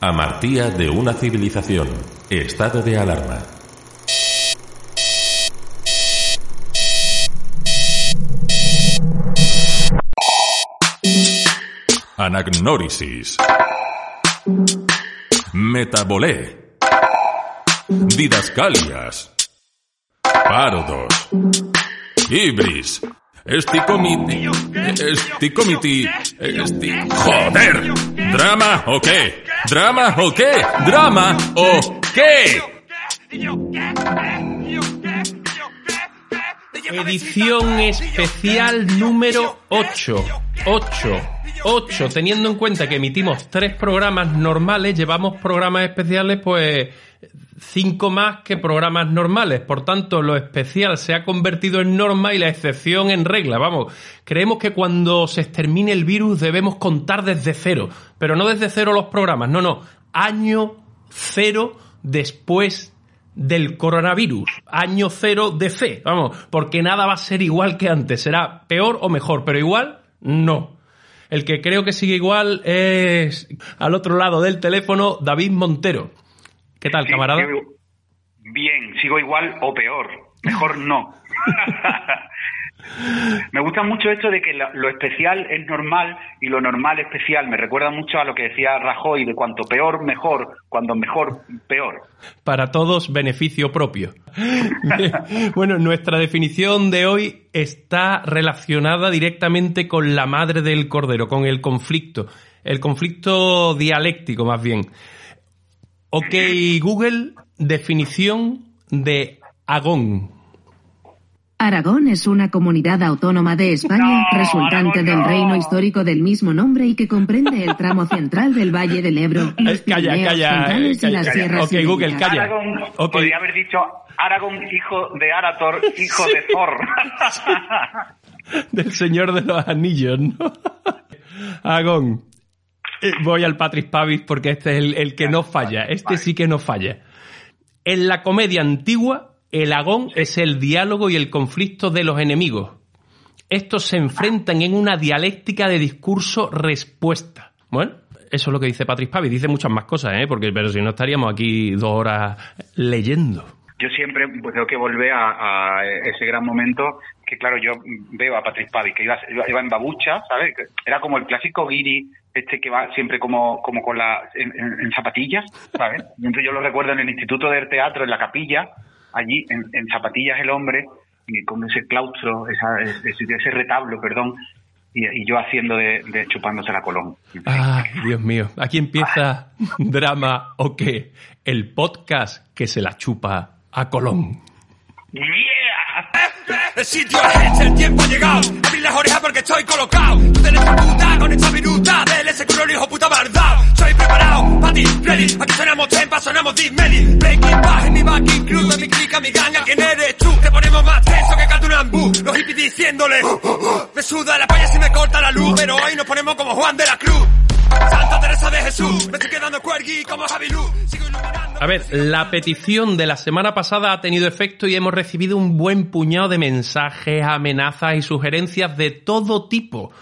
Amartía de una civilización. Estado de alarma. Anagnórisis. Metabolé. Didascalias. Parodos. Ibris. Esticomiti. Esticomiti. Esti... ¡Joder! ¿Drama o qué? ¿Drama o qué? ¿Drama o qué? Edición especial número 8. 8. 8. Teniendo en cuenta que emitimos tres programas normales, llevamos programas especiales, pues cinco más que programas normales. Por tanto, lo especial se ha convertido en norma y la excepción en regla. Vamos, creemos que cuando se extermine el virus debemos contar desde cero. Pero no desde cero los programas, no, no. Año cero después del coronavirus. Año cero de fe. Vamos, porque nada va a ser igual que antes. Será peor o mejor, pero igual no. El que creo que sigue igual es al otro lado del teléfono David Montero. ¿Qué tal, Sí, camarada? sigo- Bien, sigo igual o peor. Mejor no. Me gusta mucho esto de que lo especial es normal y lo normal especial. Me recuerda mucho a lo que decía Rajoy de cuanto peor, mejor. Cuando mejor, peor. Para todos, beneficio propio. bueno, nuestra definición de hoy está relacionada directamente con la madre del cordero, con el conflicto. El conflicto dialéctico, más bien. Ok, Google, definición de agón. Aragón es una comunidad autónoma de España, No, resultante Aragón del no. reino histórico del mismo nombre y que comprende el tramo central del Valle del Ebro, los calla, Pirineos calla, centrales eh, y las calla. sierras Ok, Google, calla. Aragón, Ok. podría haber dicho Aragón, hijo de Arator, hijo de Thor. del Señor de los Anillos, ¿no? Agón. Eh, Voy al Patrick Pavis porque este es el, el que no falla. Este sí que no falla. En la comedia antigua, el agón es el diálogo y el conflicto de los enemigos. Estos se enfrentan en una dialéctica de discurso-respuesta. Bueno, eso es lo que dice Patrick Pavis. Dice muchas más cosas, ¿eh? Porque, pero si no estaríamos aquí dos horas leyendo. Yo siempre pues, tengo que volver a, a ese gran momento que, claro, yo veo a Patrick Pavis, que iba, iba, en babucha, ¿sabes? Era como el clásico guiri, este que va siempre como, como con la, en, en- zapatillas, ¿sabes? Entonces yo lo recuerdo en el Instituto del Teatro, en la capilla, allí, en, en zapatillas el hombre, y con ese claustro, esa, ese, ese retablo, perdón, y, yo haciendo de, de chupándose la colón. Ay, Dios mío. Aquí empieza Drama o qué. El podcast que se la chupa a Colón. ¡Yeah! El sitio es el tiempo ha llegado. Abrir las orejas porque estoy colocado. Tú tenés tu puta con esta viruta del ese culo hijo puta bardao. Soy preparado, pa' ti, ready. Aquí sonamos tempa, sonamos dismeli. Breaking bad en mi backing crew, en mi clica, mi ganga. ¿Quién eres tú? Te ponemos más tenso que Catunambú. Los hippies diciéndole. Me suda la polla si me corta la luz. Pero hoy nos ponemos como Juan de la Cruz. Santa Teresa de Jesús. Me estoy quedando como Javilú. Sigo iluminando. A ver, la petición de la semana pasada ha tenido efecto y hemos recibido un buen puñado de mensajes, amenazas y sugerencias de todo tipo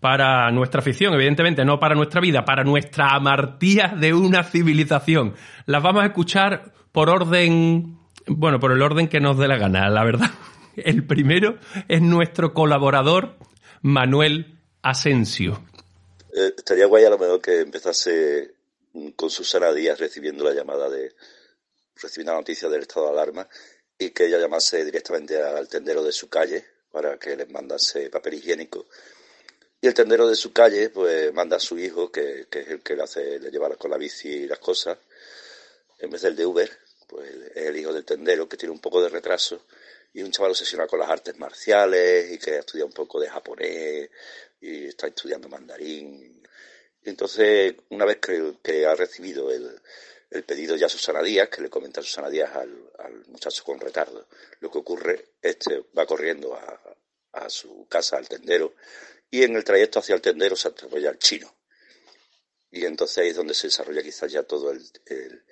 para nuestra afición, evidentemente, no para nuestra vida, para nuestra amartía de una civilización. Las vamos a escuchar por orden, bueno, por el orden que nos dé la gana, la verdad. El primero es nuestro colaborador, Manuel Asensio. Eh, estaría guay a lo mejor que empezase mm, con Susana Díaz recibiendo la llamada de recibiendo la noticia del estado de alarma y que ella llamase directamente al tendero de su calle para que les mandase papel higiénico. Y el tendero de su calle pues manda a su hijo que, que es el que le hace le lleva con la bici y las cosas en vez del de Uber pues es el hijo del tendero que tiene un poco de retraso y un chaval obsesionado con las artes marciales y que estudia un poco de japonés y está estudiando mandarín Y entonces, una vez que, ha recibido el, pedido ya Susana Díaz, que le comenta a Susana Díaz al, muchacho con retardo, lo que ocurre, este va corriendo a, su casa, al tendero, y en el trayecto hacia el tendero se desarrolla el chino. Y entonces ahí es donde se desarrolla quizás ya todo el, el,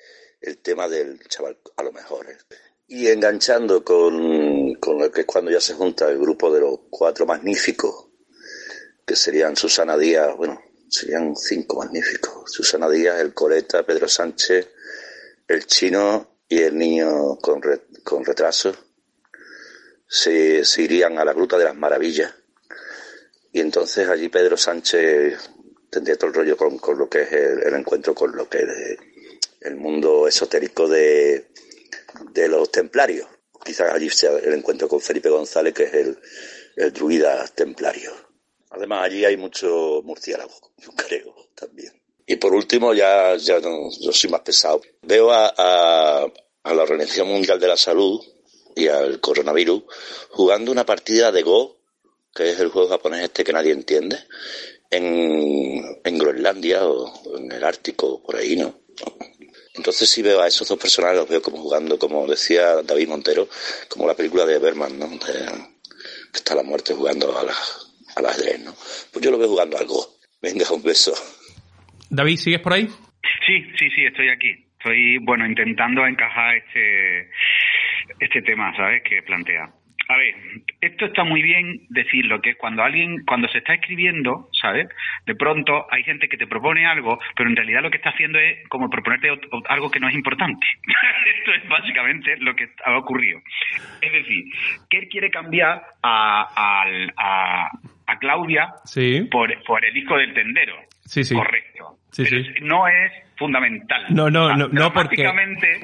tema del chaval, a lo mejor. ¿eh? Y enganchando con, con lo que es cuando ya se junta el grupo de los cuatro magníficos, que serían Susana Díaz, bueno, serían cinco magníficos. Susana Díaz, el Coleta, Pedro Sánchez, el chino y el niño con, con retraso. Se, irían a la Gruta de las Maravillas. Y entonces allí Pedro Sánchez tendría todo el rollo con, con lo que es el, encuentro con lo que el mundo esotérico de, de los templarios. Quizás allí sea el encuentro con Felipe González, que es el, el druida templario. Además, allí hay mucho murciélago, yo creo, también. Y por último, ya, ya no, yo soy más pesado. Veo a, a, la Organización Mundial de la Salud y al coronavirus jugando una partida de Go, que es el juego japonés este que nadie entiende, en, en Groenlandia o en el Ártico, por ahí, ¿no? Entonces sí veo a esos dos personajes, los veo como jugando, como decía David Montero, como la película de Berman, ¿no? que está la muerte jugando a la, al ajedrez, ¿no? Pues yo lo veo jugando algo. Venga, un beso. David, ¿sigues por ahí? Sí, sí, sí, estoy aquí. Estoy, bueno, intentando encajar este, este tema, ¿sabes? Que plantea. A ver, esto está muy bien decirlo, que cuando alguien, cuando se está escribiendo, ¿sabes? De pronto hay gente que te propone algo, pero en realidad lo que está haciendo es como proponerte algo que no es importante. esto es básicamente lo que ha ocurrido. Es decir, que él quiere cambiar a, a, a, Claudia por, por el disco del tendero. Sí, sí. Correcto. no es fundamental. No, no, no, no porque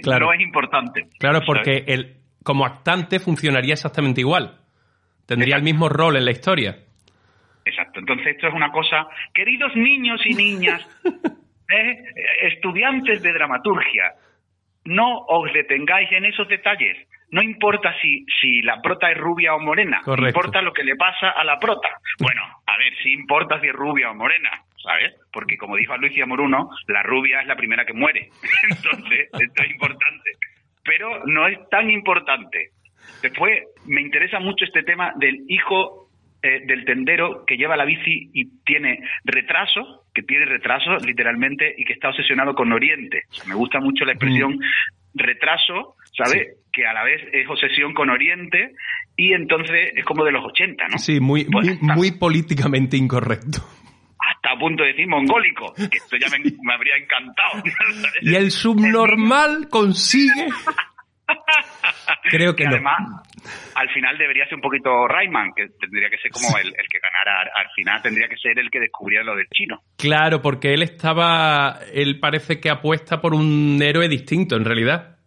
no es importante. Claro, porque el, como actante funcionaría exactamente igual. Tendría el mismo rol en la historia. Exacto. Entonces esto es una cosa, queridos niños y niñas, ¿eh? estudiantes de dramaturgia, no os detengáis en esos detalles. No importa si, si la prota es rubia o morena, importa lo que le pasa a la prota. Bueno, a ver, si importa si es rubia o morena, ¿sabes? Porque como dijo Lucia Moruno, la rubia es la primera que muere. Entonces, esto es importante pero no es tan importante. Después, me interesa mucho este tema del hijo eh, del tendero que lleva la bici y tiene retraso, que tiene retraso literalmente y que está obsesionado con Oriente. me gusta mucho la expresión mm. retraso, ¿sabes? Que a la vez es obsesión con Oriente y entonces es como de los 80, ¿no? Sí, muy, pues muy, políticamente incorrecto hasta a punto de decir mongólico, que esto ya me, me habría encantado. y el subnormal consigue Creo que, además, al final debería ser un poquito Rayman, que tendría que ser como el, que ganara. Al final tendría que ser el que descubriera lo del chino. Claro, porque él estaba. Él parece que apuesta por un héroe distinto, en realidad.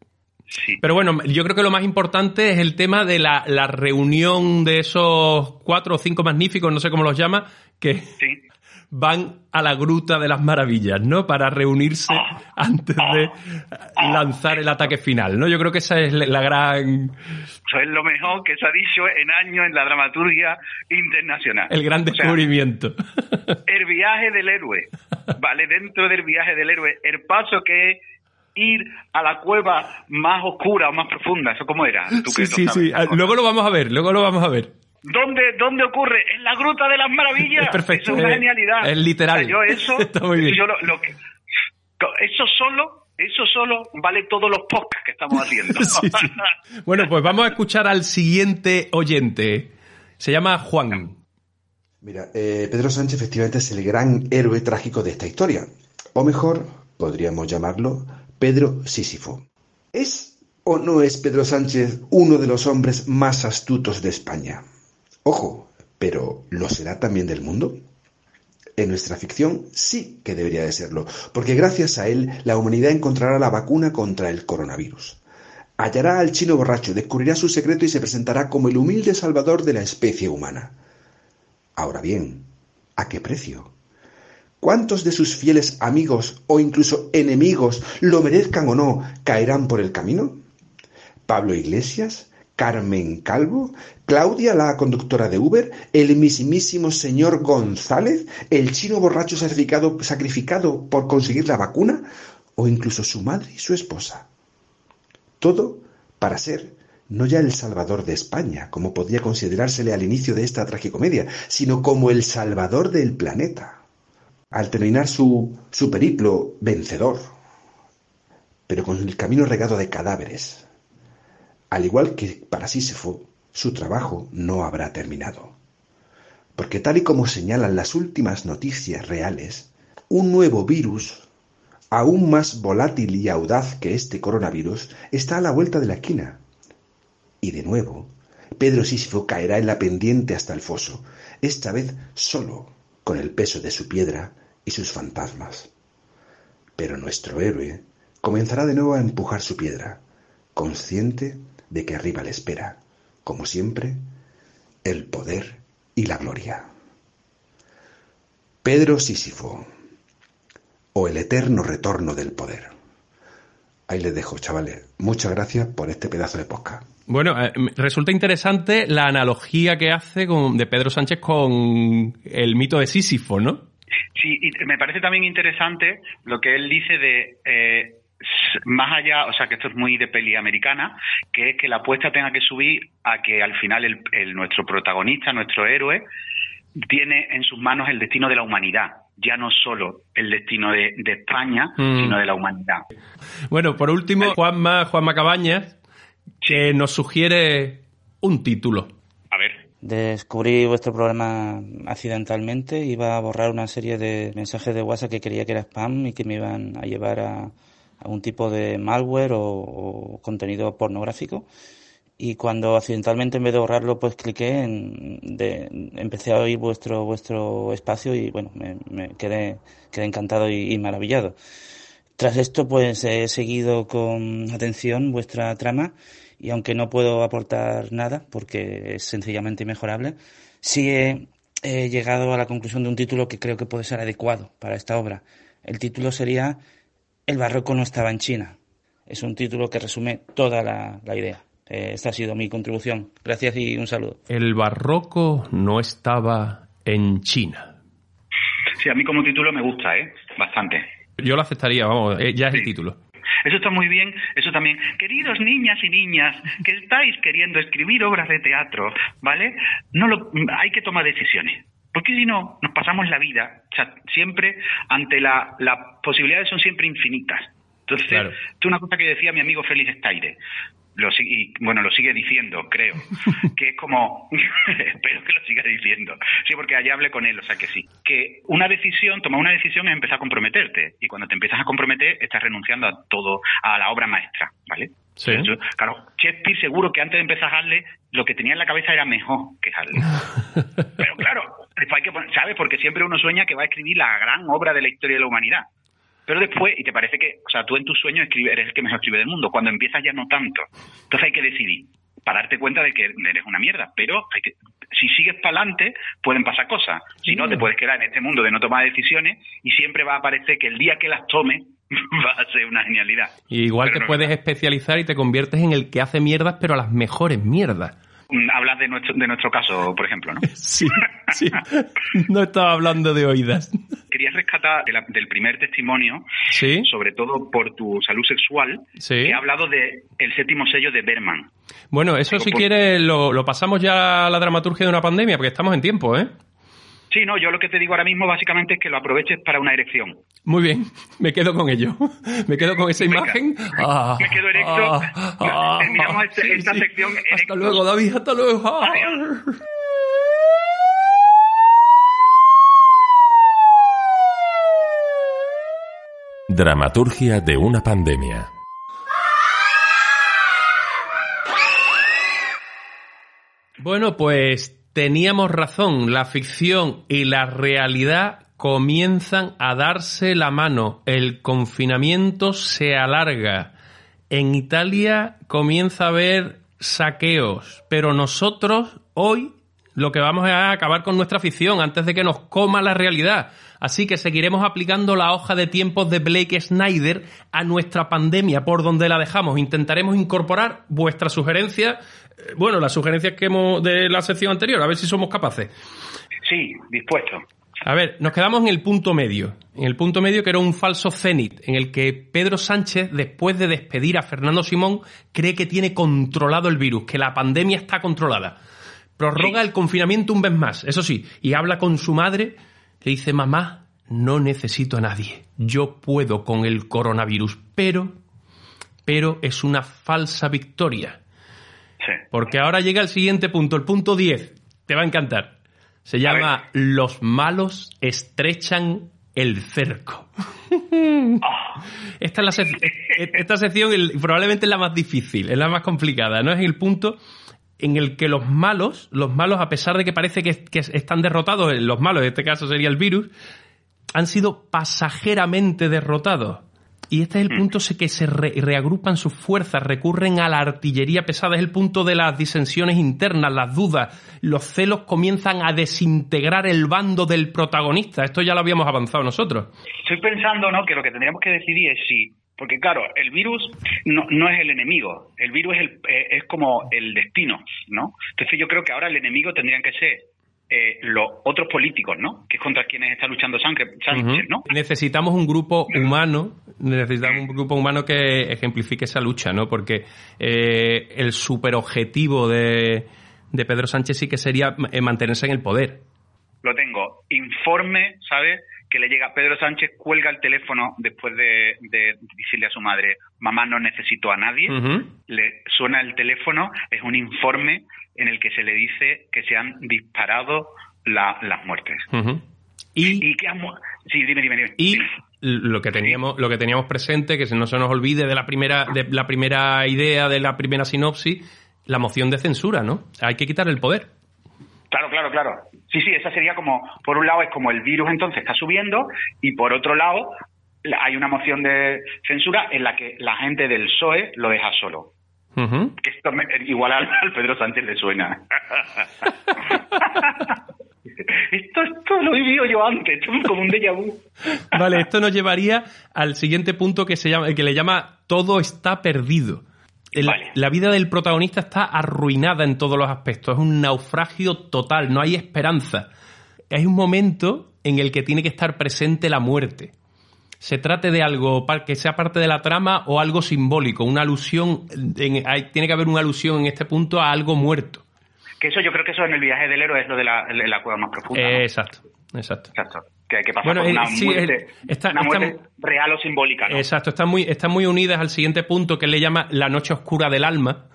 Sí. Pero bueno, yo creo que lo más importante es el tema de la, la reunión de esos cuatro o cinco magníficos, no sé cómo los llama, que, sí van a la Gruta de las Maravillas, ¿no? Para reunirse antes de lanzar el ataque final, ¿no? Yo creo que esa es la gran... Eso es lo mejor que se ha dicho en años en la dramaturgia internacional. El gran descubrimiento. el viaje del héroe, ¿vale? Dentro del viaje del héroe, el paso que es ir a la cueva más oscura o más profunda, ¿eso cómo era? sí, sí, sí. Luego lo vamos a ver, luego lo vamos a ver. ¿Dónde, ¿Dónde ocurre? En la Gruta de las Maravillas. Es perfecto. es una genialidad. Es literal. yo eso, eso solo, eso solo vale todos los podcasts que estamos haciendo. Bueno, pues vamos a escuchar al siguiente oyente. Se llama Juan. Mira, eh, Pedro Sánchez efectivamente es el gran héroe trágico de esta historia. O mejor, podríamos llamarlo Pedro Sísifo. ¿Es o no es Pedro Sánchez uno de los hombres más astutos de España? Ojo, pero ¿lo será también del mundo? En nuestra ficción sí que debería de serlo, porque gracias a él la humanidad encontrará la vacuna contra el coronavirus. Hallará al chino borracho, descubrirá su secreto y se presentará como el humilde salvador de la especie humana. Ahora bien, ¿a qué precio? ¿Cuántos de sus fieles amigos o incluso enemigos, lo merezcan o no, caerán por el camino? ¿Pablo Iglesias? Carmen Calvo, Claudia, la conductora de Uber, el mismísimo señor González, el chino borracho sacrificado, por conseguir la vacuna, o incluso su madre y su esposa. Todo para ser no ya el salvador de España, como podía considerársele al inicio de esta tragicomedia, sino como el salvador del planeta. Al terminar su, su periplo vencedor, pero con el camino regado de cadáveres, al igual que para Sísifo, su trabajo no habrá terminado. Porque tal y como señalan las últimas noticias reales, un nuevo virus, aún más volátil y audaz que este coronavirus, está a la vuelta de la esquina. Y de nuevo, Pedro Sísifo caerá en la pendiente hasta el foso, esta vez solo, con el peso de su piedra y sus fantasmas. Pero nuestro héroe comenzará de nuevo a empujar su piedra, consciente de que arriba le espera, como siempre, el poder y la gloria. Pedro Sísifo, o el eterno retorno del poder. Ahí les dejo, chavales. Muchas gracias por este pedazo de podcast. Bueno, eh, resulta interesante la analogía que hace con, de Pedro Sánchez con el mito de Sísifo, ¿no? Sí, y me parece también interesante lo que él dice de eh, más allá, o sea, que esto es muy de peli americana, que es que la apuesta tenga que subir a que al final el, nuestro protagonista, nuestro héroe, tiene en sus manos el destino de la humanidad, ya no solo el destino de, España, mm. sino de la humanidad. Bueno, por último, Juanma, Juanma Cabañas, que nos sugiere un título. A ver. Descubrí vuestro programa accidentalmente, iba a borrar una serie de mensajes de WhatsApp que creía que era spam y que me iban a llevar a, algún tipo de malware o, contenido pornográfico. Y cuando accidentalmente en vez de borrarlo pues cliqué en, empecé a oír vuestro vuestro espacio y bueno me, quedé quedé encantado y, maravillado. Tras esto pues he seguido con atención vuestra trama y aunque no puedo aportar nada porque es sencillamente mejorable sí he llegado a la conclusión de un título que creo que puede ser adecuado para esta obra. El título sería el barroco no estaba en China. Es un título que resume toda la, idea. Eh, esta ha sido mi contribución. Gracias y un saludo. El barroco no estaba en China. Sí, a mí como título me gusta, ¿eh? Bastante. Yo lo aceptaría, vamos, eh, ya es el título. Eso está muy bien, eso también. Queridos niñas y niñas que estáis queriendo escribir obras de teatro, ¿vale? No lo, hay que tomar decisiones. Porque si no, nos pasamos la vida, o sea, siempre ante la, las posibilidades son siempre infinitas. Entonces, esto es una cosa que decía mi amigo Félix Estaire, lo, y bueno, lo sigue diciendo, creo, que es como, espero que lo siga diciendo, sí, porque allá hablé con él, o sea que sí, que una decisión, tomar una decisión es empezar a comprometerte, y cuando te empiezas a comprometer, estás renunciando a todo, a la obra maestra, ¿vale? Sí. claro, Shakespeare seguro que antes de empezar a Harley, lo que tenía en la cabeza era mejor que Harley. Pero claro, hay que ¿sabes? Porque siempre uno sueña que va a escribir la gran obra de la historia de la humanidad. Pero después, y te parece que, o sea, tú en tu sueño escribes, eres el que mejor escribe del mundo. Cuando empiezas ya no tanto. Entonces hay que decidir, para darte cuenta de que eres una mierda. Pero hay que, si sigues para adelante, pueden pasar cosas. Si no, te puedes quedar en este mundo de no tomar decisiones y siempre va a aparecer que el día que las tomes va a ser una genialidad. igual te puedes especializar y te conviertes en el que hace mierdas, pero a las mejores mierdas. Mm, hablas de nuestro, de nuestro caso, por ejemplo, ¿no? Sí, sí. No estaba hablando de oídas. Quería rescatar del primer testimonio, ¿Sí? sobre todo por tu salud sexual, ¿Sí? que ha hablado de el séptimo sello de Berman. Bueno, eso si quieres lo, lo pasamos ya a la dramaturgia de una pandemia, porque estamos en tiempo, ¿eh? Sí, no, yo lo que te digo ahora mismo básicamente es que lo aproveches para una erección. Muy bien, me quedo con ello. Me quedo con esa imagen. Ah, me quedo erecto. Ah, Terminamos este, esta sección. Hasta luego, David, hasta luego. Dramaturgia de una pandemia. Bueno, pues teníamos razón, la ficción y la realidad comienzan a darse la mano, el confinamiento se alarga, en Italia comienza a haber saqueos, pero nosotros hoy lo que vamos a acabar con nuestra ficción antes de que nos coma la realidad. Así que seguiremos aplicando la hoja de tiempos de Blake Snyder a nuestra pandemia por donde la dejamos. Intentaremos incorporar vuestras sugerencias, eh, bueno, las sugerencias que hemos de la sección anterior, a ver si somos capaces. Sí, dispuesto. A ver, nos quedamos en el punto medio. En el punto medio que era un falso cenit, en el que Pedro Sánchez, después de despedir a Fernando Simón, cree que tiene controlado el virus, que la pandemia está controlada. Prorroga el confinamiento un mes más, eso sí, y habla con su madre, le dice, mamá, no necesito a nadie, yo puedo con el coronavirus, pero, pero es una falsa victoria. Porque ahora llega el siguiente punto, el punto 10, te va a encantar. Se llama Los malos estrechan el cerco. esta, es la sec- esta sección el- probablemente es la más difícil, es la más complicada, ¿no? Es el punto en el que los malos, los malos, a pesar de que parece que, que están derrotados, los malos, en este caso sería el virus, han sido pasajeramente derrotados. Y este es el punto se- que se re- reagrupan sus fuerzas, recurren a la artillería pesada, es el punto de las disensiones internas, las dudas, los celos comienzan a desintegrar el bando del protagonista. Esto ya lo habíamos avanzado nosotros. Estoy pensando, ¿no? Que lo que tendríamos que decidir es si, porque claro, el virus no, no es el enemigo, el virus es, el, eh, es como el destino, ¿no? Entonces yo creo que ahora el enemigo tendrían que ser eh, los otros políticos, ¿no? Que es contra quienes está luchando Sánchez, Sánchez, ¿no? Necesitamos un grupo humano, necesitamos un grupo humano que ejemplifique esa lucha, ¿no? Porque eh, el superobjetivo de, de Pedro Sánchez sí que sería eh, mantenerse en el poder. Lo tengo. Informe, ¿sabes? Que le llega Pedro Sánchez, cuelga el teléfono después de, de decirle a su madre, mamá, no necesito a nadie. Le suena el teléfono, es un informe en el que se le dice que se han disparado la- las muertes. Ujú. ¿Y, qué han Sí, dime, dime, dime. Y lo que teníamos, lo que teníamos presente, que no se nos olvide de la primera, de la primera idea, de la primera sinopsis, la moción de censura, ¿no? Hay que quitar el poder. Claro, claro, claro. Sí, sí, esa sería como, por un lado es como el virus entonces está subiendo y por otro lado la- hay una moción de censura en la que la gente del PSOE lo deja solo. Esto me- igual al, al Pedro Sánchez le suena. esto, esto lo he vivido yo antes, esto es como un déjà vu. Vale, esto nos llevaría al siguiente punto que se llama, que le llama todo está perdido. El- La vida del protagonista está arruinada en todos los aspectos. Es un naufragio total, no hay esperanza. Hay un momento en el que tiene que estar presente la muerte. Se trate de algo que sea parte de la trama o algo simbólico, una alusión. en- hay- tiene que haber una alusión en este punto a algo muerto. Que eso yo creo que eso en el viaje del héroe es lo de la, cueva más profunda. ¿no? Eh, exacto, exacto. Exacto. Que hay que pasar Bueno, por una sí, muerte, está- una está- muerte real o simbólica, ¿no? Exacto, están muy, están muy unidas al siguiente punto que él le llama la noche oscura del alma.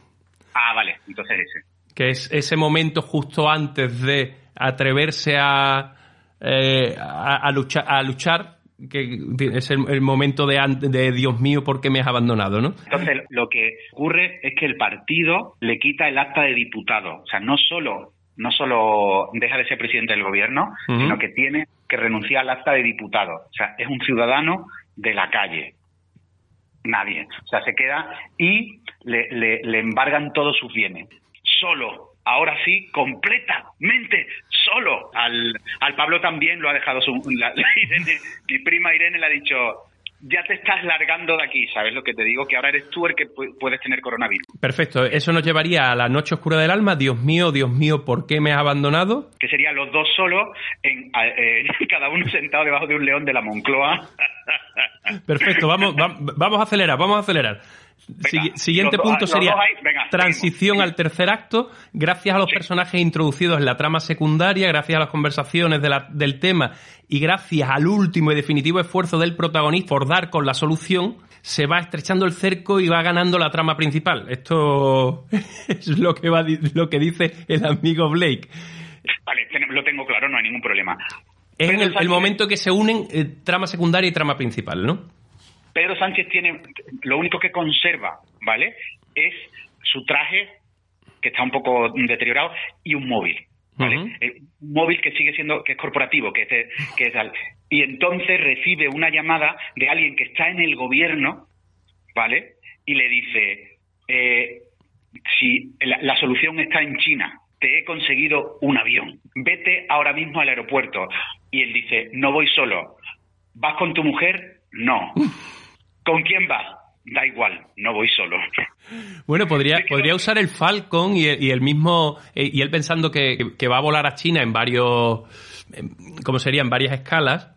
Ah, vale, entonces ese. que es ese momento justo antes de atreverse a, eh, a, a luchar, a luchar, que es el, el momento de, de Dios mío, ¿por qué me has abandonado? ¿no? Entonces, lo que ocurre es que el partido le quita el acta de diputado. O sea, no solo, no solo deja de ser presidente del gobierno, sino que tiene que renunciar al acta de diputado. O sea, es un ciudadano de la calle. Nadie. O sea, se queda y le, le- le embargan todos sus bienes. Solo. Ahora sí, completamente solo. Al, al Pablo también lo ha dejado su, la- la Irene, mi prima Irene le ha dicho, ya te estás largando de aquí, ¿sabes lo que te digo? Que ahora eres tú el que pu- puedes tener coronavirus. Perfecto, eso nos llevaría a la noche oscura del alma. Dios mío, Dios mío, ¿por qué me has abandonado? Que serían los dos solos, en, eh, cada uno sentado debajo de un león de la Moncloa. Perfecto, vamos, va- vamos a acelerar, vamos a acelerar. Sigui- siguiente dos- punto los sería venga, transición al tercer acto, gracias a los personajes introducidos en la trama secundaria, gracias a las conversaciones de la- del tema y gracias al último y definitivo esfuerzo del protagonista por dar con la solución, se va estrechando el cerco y va ganando la trama principal. Esto es lo que, va, lo que dice el amigo Blake. Vale, lo tengo claro, no hay ningún problema. Es el, el momento que se unen eh, trama secundaria y trama principal, ¿no? Pedro Sánchez tiene, lo único que conserva, ¿vale? Es su traje, que está un poco deteriorado, y un móvil, ¿vale? Eh, Un móvil que sigue siendo, que es corporativo, que es, de- que es tal. Y entonces recibe una llamada de alguien que está en el gobierno, ¿vale? Y le dice, eh, si la, la solución está en China, te he conseguido un avión, vete ahora mismo al aeropuerto. Y él dice, no voy solo, ¿vas con tu mujer? No. ¿Con quién vas? Da igual, no voy solo. Bueno, podría, podría usar el Falcon y el, y el mismo, eh, y él pensando que, que va a volar a China en varios, ¿cómo sería? En varias escalas.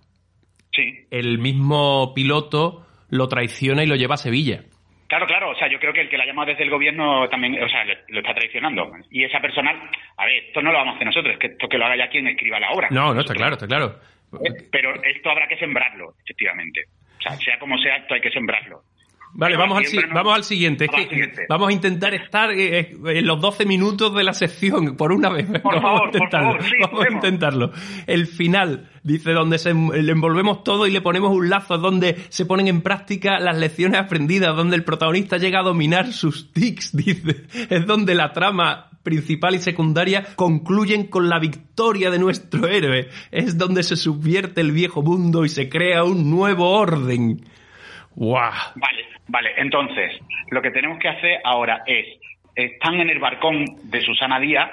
Sí. El mismo piloto lo traiciona y lo lleva a Sevilla. Claro, claro, o sea, yo creo que el que la llama desde el gobierno también, o sea, lo, lo está traicionando. Y esa persona, a ver, esto no lo vamos a hacer nosotros, que esto que lo haga ya quien escriba la obra. No, no, está claro, está claro. Eh, Pero esto habrá que sembrarlo, efectivamente. O sea, sea como sea, esto hay que sembrarlo. Vale, vamos al, si- siempre no- vamos al siguiente. Es Vamos al que siguiente. vamos a intentar estar eh, eh, en los 12 minutos de la sección, por una vez. Por vamos favor, a por intentarlo. favor, sí, vamos a intentarlo. El final, dice, donde se, le envolvemos todo y le ponemos un lazo, donde se ponen en práctica las lecciones aprendidas, donde el protagonista llega a dominar sus tics, dice. Es donde la trama principal y secundaria concluyen con la victoria de nuestro héroe. Es donde se subvierte el viejo mundo y se crea un nuevo orden. ¡Guau! Vale, vale. Entonces, lo que tenemos que hacer ahora es, están en el balcón de Susana Díaz,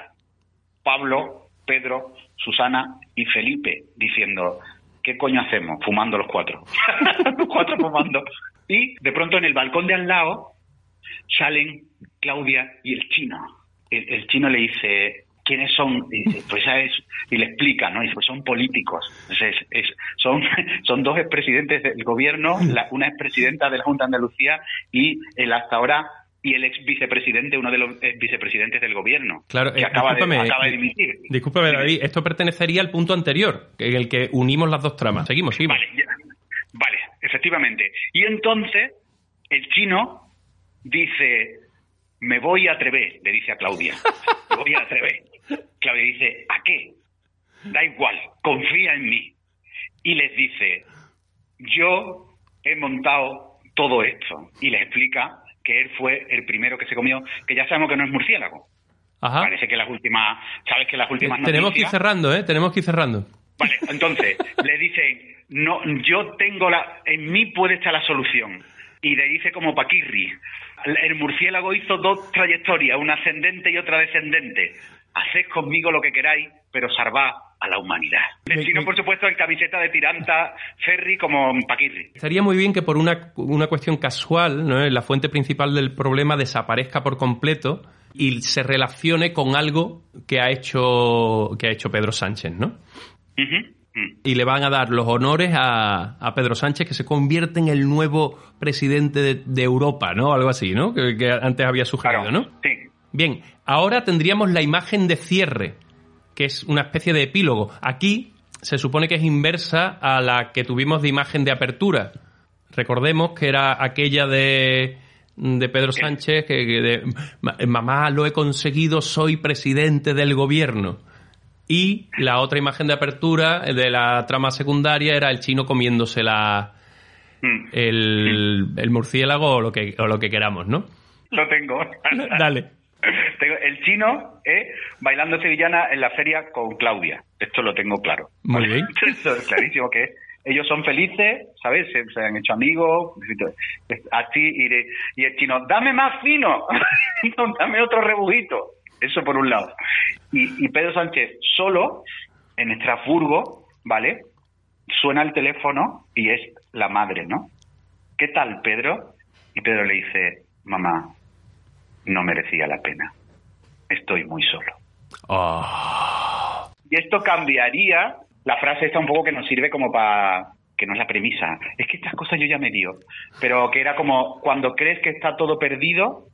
Pablo, Pedro, Susana y Felipe, diciendo, ¿qué coño hacemos? Fumando los cuatro. los cuatro fumando. Y de pronto en el balcón de al lado salen Claudia y el chino. El, chino le dice, ¿quiénes son? Y dice, pues ¿sabes? Y le explica, ¿no? Y dice, pues son políticos. Entonces, es- son, son dos expresidentes del gobierno, la- una expresidenta de la Junta de Andalucía y el hasta ahora y el ex vicepresidente, uno de los ex vicepresidentes del gobierno, Claro, que eh, acaba, de, acaba de di- dimitir. Discúlpame, David, esto pertenecería al punto anterior, en el que unimos las dos tramas. Seguimos, seguimos. Vale, ya. vale, efectivamente. Y entonces el chino dice, me voy a atrever, le dice a Claudia, me voy a atrever. Claudia dice, ¿a qué? Da igual, confía en mí. Y les dice, yo he montado todo esto. Y les explica que él fue el primero que se comió, que ya sabemos que no es murciélago. Ajá. Parece que las últimas, sabes que las últimas Eh, Tenemos que ir noticias- cerrando, ¿eh? Tenemos que ir cerrando. Vale, entonces le dicen, no, yo tengo la, en mí puede estar la solución. Y le dice como Paquirri, el murciélago hizo dos trayectorias, una ascendente y otra descendente. Haced conmigo lo que queráis, pero salvad a la humanidad. El chino, por supuesto, en camiseta de tiranta, ferry como Paquirri. Estaría muy bien que por una, una cuestión casual, ¿no? la fuente principal del problema desaparezca por completo y se relacione con algo que ha hecho, que ha hecho Pedro Sánchez, ¿no? Mm. Y le van a dar los honores a, a Pedro Sánchez, que se convierte en el nuevo presidente de, de Europa, ¿no? Algo así, ¿no? Que, que antes había sugerido, Claro, ¿no? sí. Bien, ahora tendríamos la imagen de cierre, que es una especie de epílogo. Aquí se supone que es inversa a la que tuvimos de imagen de apertura. Recordemos que era aquella de, de Pedro Sánchez, que, que de "Ma- mamá, lo he conseguido, soy presidente del gobierno. Y la otra imagen de apertura de la trama secundaria era el chino comiéndose la, Mm. el, el murciélago o lo, que, o lo que queramos, ¿no? Lo tengo. Dale. Tengo- El chino eh, bailando sevillana en la feria con Claudia. Esto lo tengo claro. Muy bien. Esto es clarísimo que ellos son felices, ¿sabes? Se, se han hecho amigos, así, y, de- y el chino, dame más fino, No, dame otro rebujito. Eso por un lado. Y, y Pedro Sánchez solo, en Estrasburgo, ¿vale? Suena el teléfono y es la madre, ¿no? ¿Qué tal, Pedro? Y Pedro le dice, mamá, no merecía la pena. Estoy muy solo. Oh. Y esto cambiaría la frase esta un poco que nos sirve como para que no es la premisa. Es que estas cosas yo ya me dio. Pero que era como cuando crees que está todo perdido,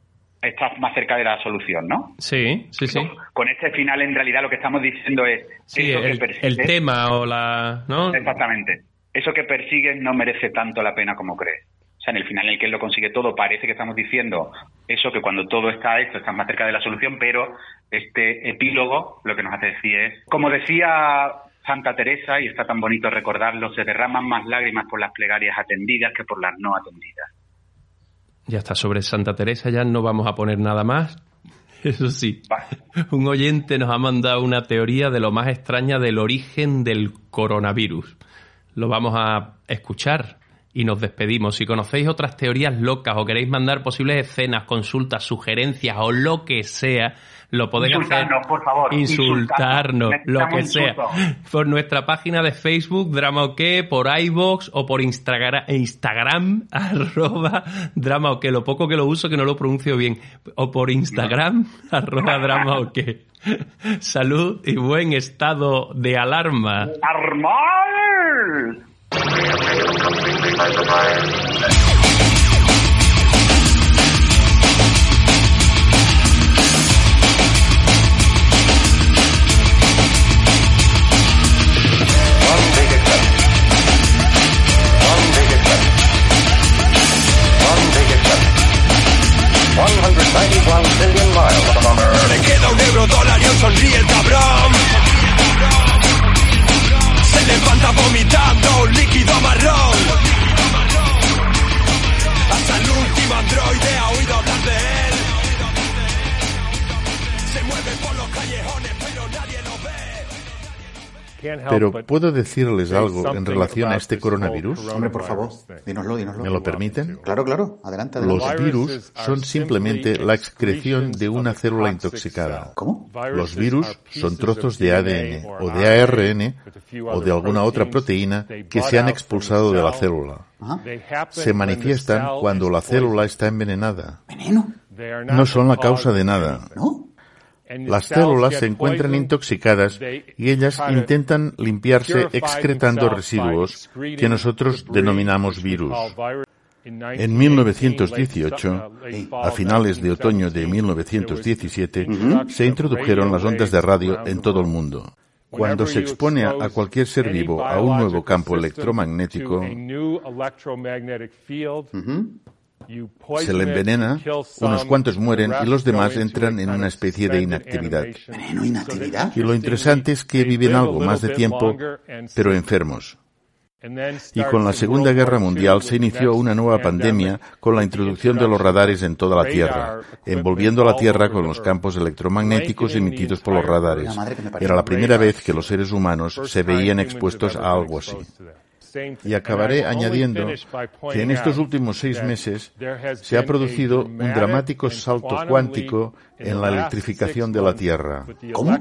estás más cerca de la solución, ¿no? Sí, sí, sí. Con este final, en realidad, lo que estamos diciendo es. Sí, eso que el, el tema o la... ¿no? Exactamente. Eso que persigues no merece tanto la pena como crees. O sea, en el final en el que él lo consigue todo, parece que estamos diciendo eso, que cuando todo está hecho estás más cerca de la solución, pero este epílogo lo que nos hace decir es, como decía Santa Teresa, y está tan bonito recordarlo, se derraman más lágrimas por las plegarias atendidas que por las no atendidas. Ya está, sobre Santa Teresa ya no vamos a poner nada más. Eso sí, un oyente nos ha mandado una teoría de lo más extraña del origen del coronavirus. Lo vamos a escuchar y nos despedimos. Si conocéis otras teorías locas o queréis mandar posibles escenas, consultas, sugerencias o lo que sea, lo podéis hacer. Insultarnos, por favor. Insultarnos, lo que sea. Por nuestra página de Facebook, Drama o qué, por iVoox o por Instagram, Instagram, arroba Drama o qué. Lo poco que lo uso que no lo pronuncio bien. O por Instagram, arroba Drama. Salud y buen estado de alarma. ¡Armal! Le queda un euro dólar y os sonríe el cabrón. Se levanta vomitando un líquido marrón. Hasta el último androide ha oído hablar de él. Pero ¿puedo decirles algo en relación a este coronavirus? Hombre, por favor, dínoslo, dínoslo. ¿Me lo permiten? Claro, claro, adelante, Los virus son simplemente la excreción de una célula intoxicada. ¿Cómo? Los virus son trozos de ADN o de ARN o de alguna otra proteína que se han expulsado de la célula. Se manifiestan cuando la célula está envenenada. ¿Veneno? No son la causa de nada. Las células se encuentran intoxicadas y ellas intentan limpiarse excretando residuos que nosotros denominamos virus. En 1918, a finales de otoño de 1917, se introdujeron las ondas de radio en todo el mundo. Cuando se expone a cualquier ser vivo a un nuevo campo electromagnético, se le envenena, unos cuantos mueren y los demás entran en una especie de inactividad. ¿Veneno, inactividad? Y lo interesante es que viven algo más de tiempo, pero enfermos. Y con la Segunda Guerra Mundial se inició una nueva pandemia con la introducción de los radares en toda la Tierra, envolviendo a la Tierra con los campos electromagnéticos emitidos por los radares. Era la primera vez que los seres humanos se veían expuestos a algo así. Y acabaré añadiendo que en estos últimos seis meses se ha producido un dramático salto cuántico en la electrificación de la Tierra. ¿Cómo?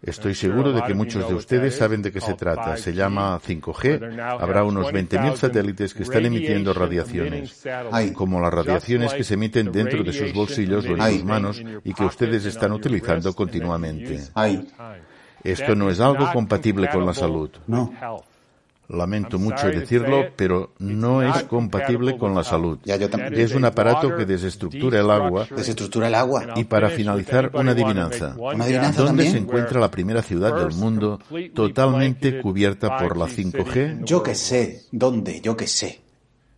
Estoy seguro de que muchos de ustedes saben de qué se trata. Se llama 5G. Habrá unos 20.000 satélites que están emitiendo radiaciones, como las radiaciones que se emiten dentro de sus bolsillos o en Ay. sus manos y que ustedes están utilizando continuamente. Ay, Esto no es algo compatible con la salud. no. Lamento mucho decirlo, pero no es compatible con la salud. Ya, yo también. Es un aparato que desestructura el agua Desestructura el agua. y para finalizar, una adivinanza. ¿Una adivinanza ¿Dónde también? se encuentra la primera ciudad del mundo totalmente cubierta por la 5G? Yo que sé. ¿Dónde? Yo que sé.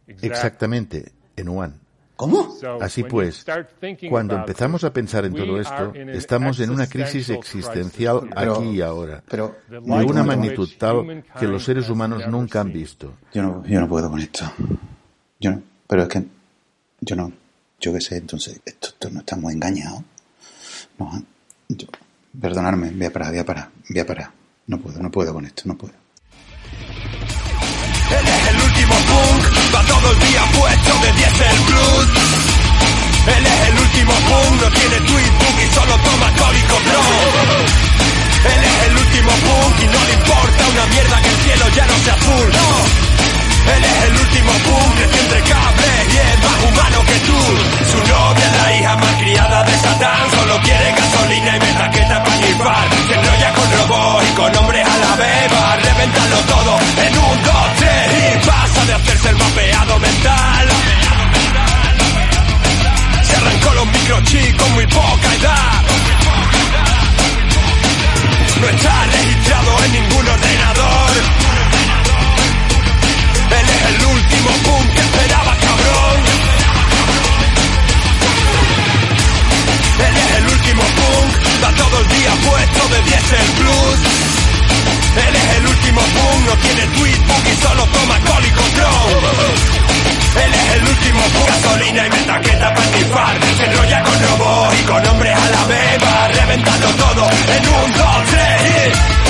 Exactamente, en Wuhan. ¿Cómo? Así pues, cuando empezamos a pensar en todo esto, estamos en una crisis existencial aquí y ahora, Pero, de una magnitud tal que los seres humanos nunca han visto. Yo no, yo no puedo con esto. Yo no. Pero es que yo no. Yo qué sé, entonces, esto, esto no estamos engañados. No, yo- perdonadme, voy a parar, voy a parar, voy a parar. No puedo, no puedo con esto, no puedo. Él es el último punk, va todo el día puesto de Diesel Blues. Él es el último punk, no tiene tweetbook y solo toma alcohólico pro. Él es el último punk y no le importa una mierda que el cielo ya no sea azul. No. Él es el último punk, creció entre cables y es más humano que tú. Su novia, la hija más criada de Satán, solo quiere gasolina y metraqueta para chifar. Se enrolla con robots y con hombres a la vez, va a reventarlo todo en un, dos, tres y pasa de hacerse el mapeado mental. Gasolina y metaqueta para chifar. Se enrolla con robots y con hombres a la vez, va reventando todo en un, dos, tres.